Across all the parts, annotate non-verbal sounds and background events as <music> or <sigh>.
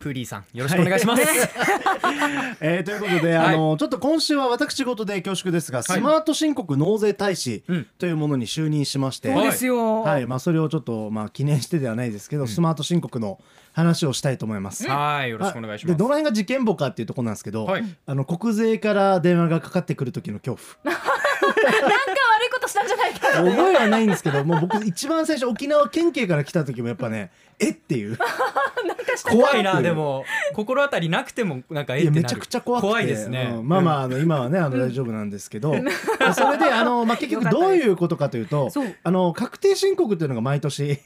プーリーさんよろしくお願いします、<laughs> えーということで、あのちょっと今週は私事で恐縮ですが、スマート申告納税大使うん。というものに就任しまして、そうですよ。はい。まあ、それをちょっと、まあ、記念してではないですけど、スマート申告の話をしたいと思います。はいよろしくお願いします。でどの辺が事件簿かっていうところなんですけど、はい。あの国税から電話がかかってくる時の恐怖。<laughs> <laughs> なんかとしたんじゃないか。覚えはないんですけどもう僕一番最初沖縄県警から来た時もやっぱねえっていう。<laughs> 怖いなでも。心当たりなくてもなんかえってめちゃくちゃ怖くて。怖いですね、うん。まあまああの今はねあの大丈夫なんですけど、それであの、まあ、結局どういうことかというとあの確定申告っていうのが毎年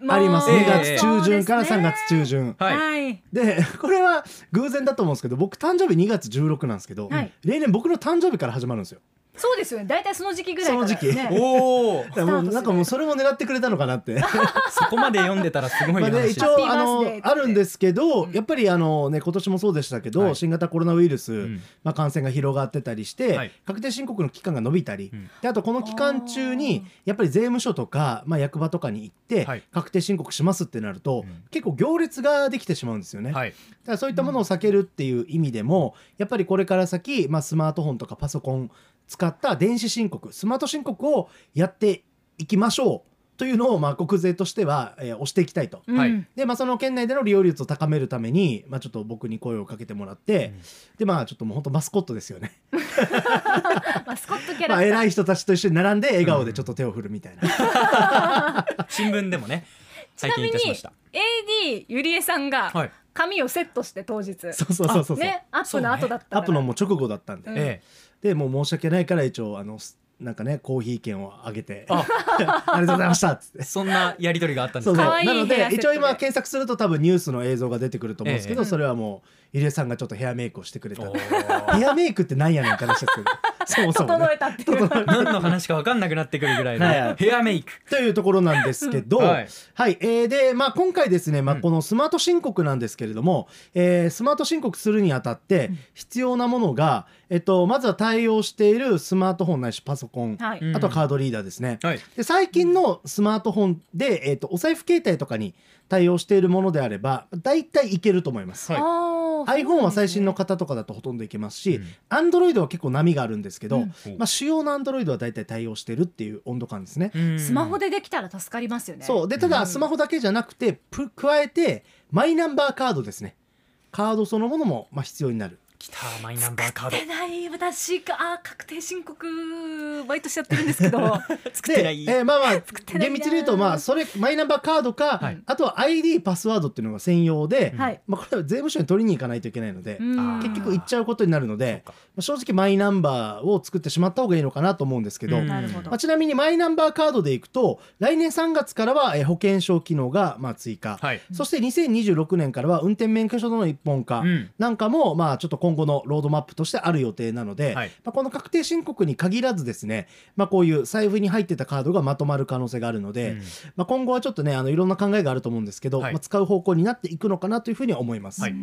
まあります、ええ。2月中旬から3そうですね月中旬。はい、はい。でこれは偶然だと思うんですけど僕誕生日2月16なんですけど、はい。例年僕の誕生日から始まるんですよ。そうですよね。大体その時期ぐらいから、ね。その時期。おおもうなんかもうそれも狙ってくれたのかなって。<laughs> そこまで読んでたらすごいまあ話ですね一応あのあるんですけど、やっぱりあのね今年もそうでしたけど、はい。新型コロナウイルス、ん。まあ感染が広がってたりして、はい。確定申告の期間が延びたり、ん。であとこの期間中にやっぱり税務署とかまあ役場とかに行って、はい。確定申告しますってなると、ん。結構行列ができてしまうんですよね。はい。だからそういったものを避けるっていう意味でも、やっぱりこれから先、まあ、スマートフォンとかパソコン使った電子申告スマート申告をやっていきましょうというのを、まあ、国税としては、えー推していきたいと。うん。はい。で、まあ、その県内での利用率を高めるために、まあ、ちょっと僕に声をかけてもらって、でまあちょっともう本当マスコットですよね、<laughs> マスコットキャラ。まあ、クター。偉い人たちと一緒に並んで笑顔でちょっと手を振るみたいな、新聞でもね拝ちなみに見いたしました。AD ゆりえさんがはい髪をセットして当日。そうそうそうそうね、アップの後だったから。アップのもう直後だったんで、うん。えでもう申し訳ないから一応あのすなんかねコーヒー券をあげて。あ。<laughs> ありがとうございましたっつって。え。そんなやり取りがあったんですか？なのでで。一応今検索すると多分ニュースの映像が出てくると思うんですけど、ええそれはもう入江さんがちょっとヘアメイクをしてくれた。ヘアメイクってなんやねんって話ですけどそもそも、ね、整えたっていう。何の話か分かんなくなってくるぐらいのはい。はいヘアメイク。というところなんですけど、うん。ははい。い、えーで、まあ、今回ですね、まあ、うん。このスマート申告なんですけれども、えースマート申告するにあたって必要なものが、えっと、まずは対応しているスマートフォンないしパソコン、はい。うん。あとはカードリーダーですね。はい。で最近のスマートフォンで、えー、とお財布携帯とかに対応しているものであれば大体いけると思います。はい。iPhone は最新の方とかだとほとんどいけますし、うん。Android は結構波があるんですけど、うん。まあ、主要な Android は大体対応してるっていう温度感ですね。スマホででできたら助かりますよね。そう。でただスマホだけじゃなくてぷ加えてマイナンバーカードですね。カードそのものもまあ必要になる来たマイナンバーカード。作ってない私確定申告毎年やってるんですけど。で <laughs> 作ってない。えーまあまあてないな厳密に言うとまあそれマイナンバーカードか、はい。あとは ID パスワードっていうのが専用で、はい。まあ、これは税務署に取りに行かないといけないので、うん。結局行っちゃうことになるのでそうかまあ正直マイナンバーを作ってしまった方がいいのかなと思うんですけど、うん。なるほど。まあ、ちなみにマイナンバーカードでいくと来年3月からはえー保険証機能がまあ追加、はい。そして2026年からは運転免許証の一本化うん。なんかもまあちょっと今後のロードマップとしてある予定なので、はい。まあ、この確定申告に限らずですね、まあ、こういう財布に入ってたカードがまとまる可能性があるので、うん。まあ、今後はちょっとねあのいろんな考えがあると思うんですけど、はい。まあ、使う方向になっていくのかなというふうには思います。はい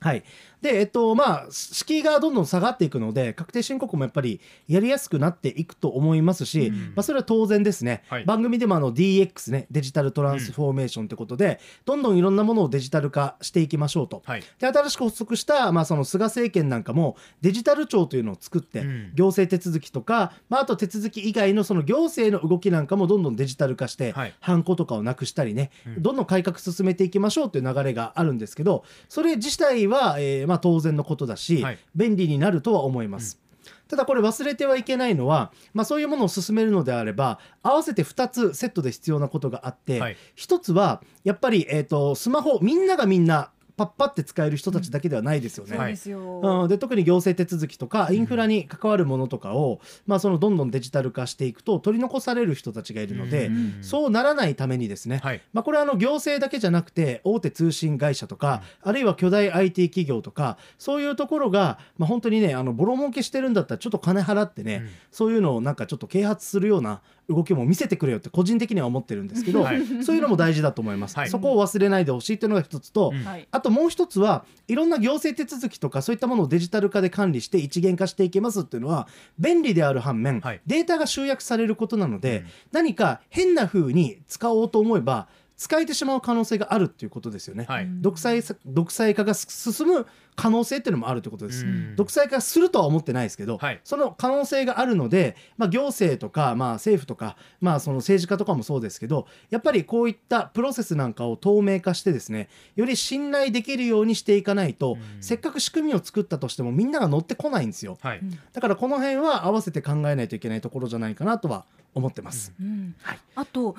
はい、でえっとまあ敷居がどんどん下がっていくので確定申告もやっぱりやりやすくなっていくと思いますし、うん。まあ、それは当然ですね、はい。番組でもあの DX ねデジタルトランスフォーメーションってことで、どんどんいろんなものをデジタル化していきましょうと。はい。で新しく発足した、まあ、その菅政権なんかもデジタル庁というのを作って、うん。行政手続きとか、まあ、あと手続き以外のその行政の動きなんかもどんどんデジタル化して、はい。ハンコとかをなくしたりね、うん。どんどん改革進めていきましょうという流れがあるんですけどそれ自体は、えーまあ、当然のことだし、はい。便利になるとは思います。ただこれ忘れてはいけないのは、まあ、そういうものを進めるのであれば合わせて2つセットで必要なことがあって、はい。1つはやっぱり、えー、とスマホみんながみんなパッパって使える人たちだけではないですよね。そうですよ。うん、で特に行政手続きとかインフラに関わるものとかを、まあ、そのどんどんデジタル化していくと取り残される人たちがいるので、うんそうならないためにですね、はい。まあ、これはあの行政だけじゃなくて大手通信会社とか、あるいは巨大 IT 企業とかそういうところが、まあ、本当にねあのボロ儲けしてるんだったらちょっと金払ってね、うん。そういうのをなんかちょっと啓発するような動きも見せてくれよって個人的には思ってるんですけど、はい。そういうのも大事だと思います、はい。そこを忘れないでほしいというのが一つと、うん。はい。あともう一つはいろんな行政手続きとかそういったものをデジタル化で管理して一元化していけますっていうのは便利である反面、はい。データが集約されることなので、うん。何か変な風に使おうと思えば使えてしまう可能性があるっていうことですよね。はい。独裁さ独裁化が進む可能性っていうのもあるということです。うん。独裁化するとは思ってないですけど、はい。その可能性があるので、まあ、行政とか、まあ、政府とか、まあ、その政治家とかもそうですけどやっぱりこういったプロセスなんかを透明化してですねより信頼できるようにしていかないと、うん。せっかく仕組みを作ったとしてもみんなが乗ってこないんですよ。はい。だからこの辺は合わせて考えないといけないところじゃないかなとは思ってます。うん。はい。あと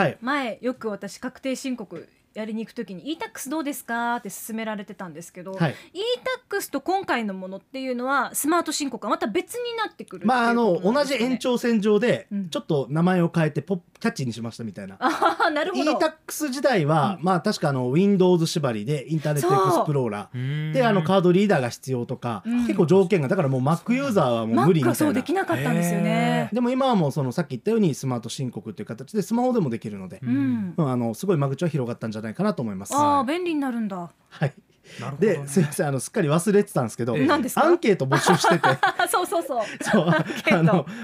はい。前よく私確定申告やりに行くときに e-tax どうですかって勧められてたんですけど、はい。E-tax と今回のものっていうのはスマート申告はまた別になってくるまああの同んですかね。じ延長線上でうん。ちょっと名前を変えてポッキャッチにしましたみたいな。ああなるほど。E-tax 時代は、まあ確かあの Windows 縛りでインターネットエクスプローラーであのカードリーダーが必要とか、うん。結構条件がだからもう Mac ユーザーはもう無理みたいうなできなかったんですよね。でも今はもうそのさっき言ったようにスマート申告っていう形でスマホでもできるので、うん。うんあのすごい間口は広がったんじゃないかなと思います。ああ便利になるんだ。はい、なるほどね。ですいません。あのすっかり忘れてたんですけど、ええ何ですか？アンケート募集しててそうそうそう。<laughs> そう。あ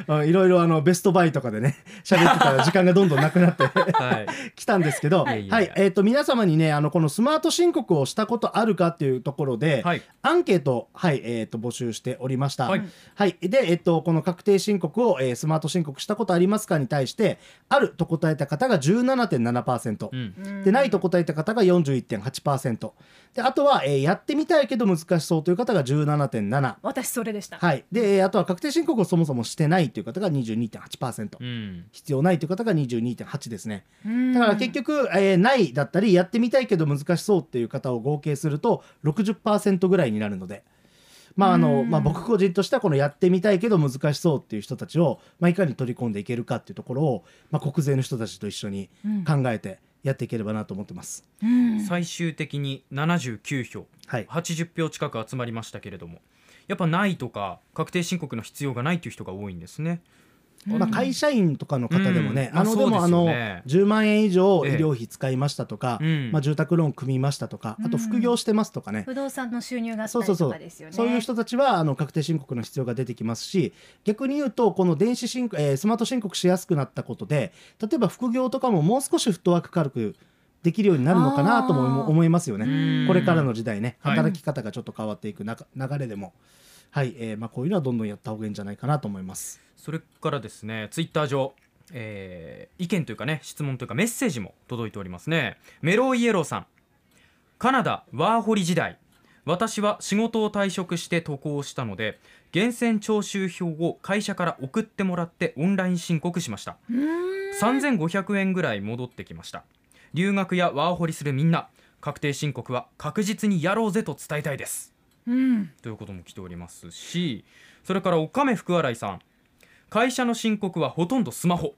のいろいろあのベストバイとかでね <laughs> 喋ってたら時間がどんどんなくなってはい。<laughs> 来たんですけど、ははい。い、えっ、と皆様にねあのこのスマート申告をしたことあるかっていうところで、はい。アンケートはいえっ、と募集しておりました。はい。はい、で、えっと、この確定申告を、えースマート申告したことありますかに対して、あると答えた方が17.7%、うん。で、ないと答えた方が41.8%、で、あとは、えーやってみたいけど難しそうという方が17.7%、私それでした。はい、で、えーあとは確定申告をそもそもしてないという方が22.8%、うん。必要ないという方が22.8ですね。うん。だから結局、えーないだったり、やってみたいけど難しそうっていう方を合計すると60%ぐらいになるので、まああのうん。まあ、僕個人としてはこのやってみたいけど難しそうっていう人たちを、まあ、いかに取り込んでいけるかっていうところを、まあ、国税の人たちと一緒にうん。考えてやっていければなと思ってます。うん。最終的に79票。はい、80票近く集まりましたけれどもやっぱないとか確定申告の必要がないという人が多いんですね。まあ、会社員とかの方でもね、うん。まああのでもあのね10万円以上医え。え療費使いましたとか、うん。まあ、住宅ローン組みましたとかあと副業してますとかね、不動産の収入があったりそうそうそう。とかですよね。そういう人たちはあの確定申告の必要が出てきますし逆に言うとこの電子申告、えースマート申告しやすくなったことで例えば副業とかももう少しフットワーク軽くできるようになるのかなとも思いますよね。うん。これからの時代ね。はい。働き方がちょっと変わっていくな流れでも、はい。えーまあ、こういうのはどんどんやった方がいいんじゃないかなと思います。それからですねツイッター上、えー意見というかね質問というかメッセージも届いておりますね。メローイエローさん。カナダワーホリ時代。私は仕事を退職して渡航したので源泉徴収票を会社から送ってもらってオンライン申告しました。うーん。3500円ぐらい戻ってきました留学やワーホリするみんな確定申告は確実にやろうぜと伝えたいです。うん。ということも来ておりますしそれからおかめ福洗さん。会社の申告はほとんどスマホ。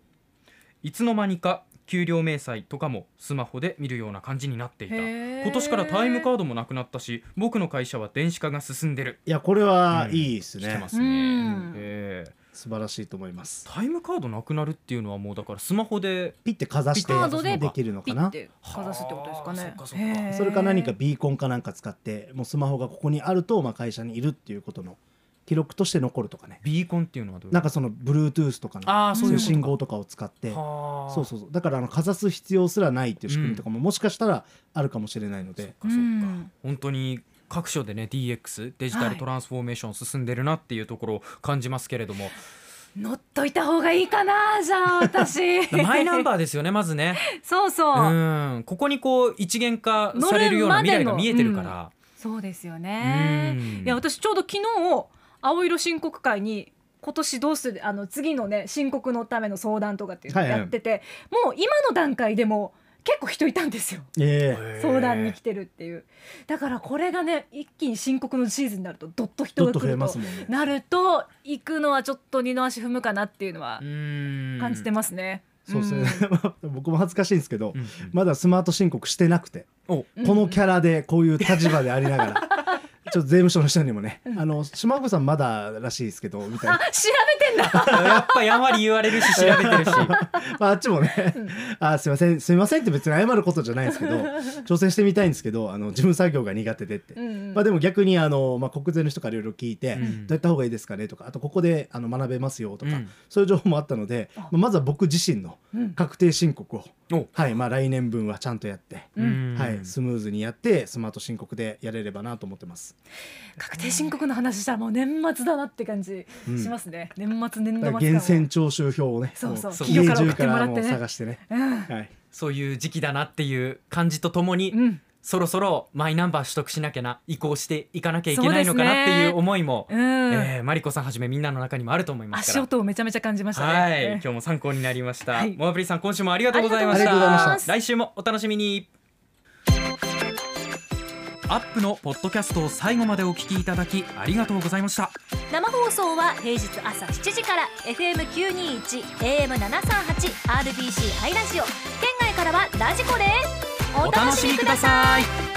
いつの間にか給料明細とかもスマホで見るような感じになっていた。今年からタイムカードもなくなったし僕の会社は電子化が進んでる。いやこれはいいですね、来てますね、うん。えー素晴らしいと思います。タイムカードなくなるっていうのはもうだからスマホでピッてかざしてでできるのかな？ピッてかざすってことですかね。はあそっかそそれか何かビーコンかなんか使ってもうスマホがここにあると、まあ、会社にいるっていうことの記録として残るとかね。ビーコンっていうのはどういう？なんかその Bluetooth とかのそういうそういうことか。信号とかを使って。はあ。そうそうそう。だからあのかざす必要すらないっていう仕組みとかももしかしたらあるかもしれないので、そっかそっか。うん。本当に各所でね DX デジタルトランスフォーメーション進んでるなっていうところを感じますけれども、乗っといた方がいいかなじゃあ私。<laughs> マイナンバーですよねまずね。そうそう、うん。ここにこう一元化されるような未来が見えてるから。そうですよね。うん。いや私ちょうど昨日青色申告会に今年どうするあの次のね申告のための相談とかっていうのはいはいやってて、もう今の段階でも結構人いたんですよ。ええ。相談に来てるっていう。だからこれがね一気に申告のシーズンになるとどっと人が来るとなると行くのはちょっと二の足踏むかなっていうのはうん。感じてますね。そうですね、ん。<laughs> 僕も恥ずかしいんですけど、うんうん。まだスマート申告してなくて、このキャラでこういう立場でありながらちょっと税務署の人にもね「あの島岡さんまだらしいですけど」みたいな。あ調べてんだ。<laughs> やっぱやんわり言われるし調べてるし。<laughs> まあ、あっちもね「あすいませんすいません」って別に謝ることじゃないんですけど挑戦してみたいんですけどあの事務作業が苦手でって。うんうん。まあ、でも逆にあの、まあ、国税の人からいろいろ聞いて、うん。どうやった方がいいですかねとかあとここであの学べますよとか、うん。そういう情報もあったので、まあ、まずは僕自身のうん。確定申告をおはいまあ、来年分はちゃんとやって、うん。はい、スムーズにやってスマート申告でやれればなと思ってます。確定申告の話したらもう年末だなって感じうん。しますね、年末年度末源泉徴収票をねそうそう。も企業家から送ってもらって。ね探してね。うん。はい。そういう時期だなっていう感じとともに、うんそろそろマイナンバー取得しなきゃな移行していかなきゃいけないのかなっていう思いも、うん。えーマリコさんはじめみんなの中にもあると思いますから。足音をめちゃめちゃ感じましたね。はい、え今日も参考になりました。はい。モアプリさん、今週もありがとうございましありがとうございました。た。来週もお楽しみに。アップのポッドキャストを最後までお聞きいただきありがとうございました。生放送は平日朝7時から FM921 AM738 RBC ハイラジオ。県外からはラジコで。すお楽しみください。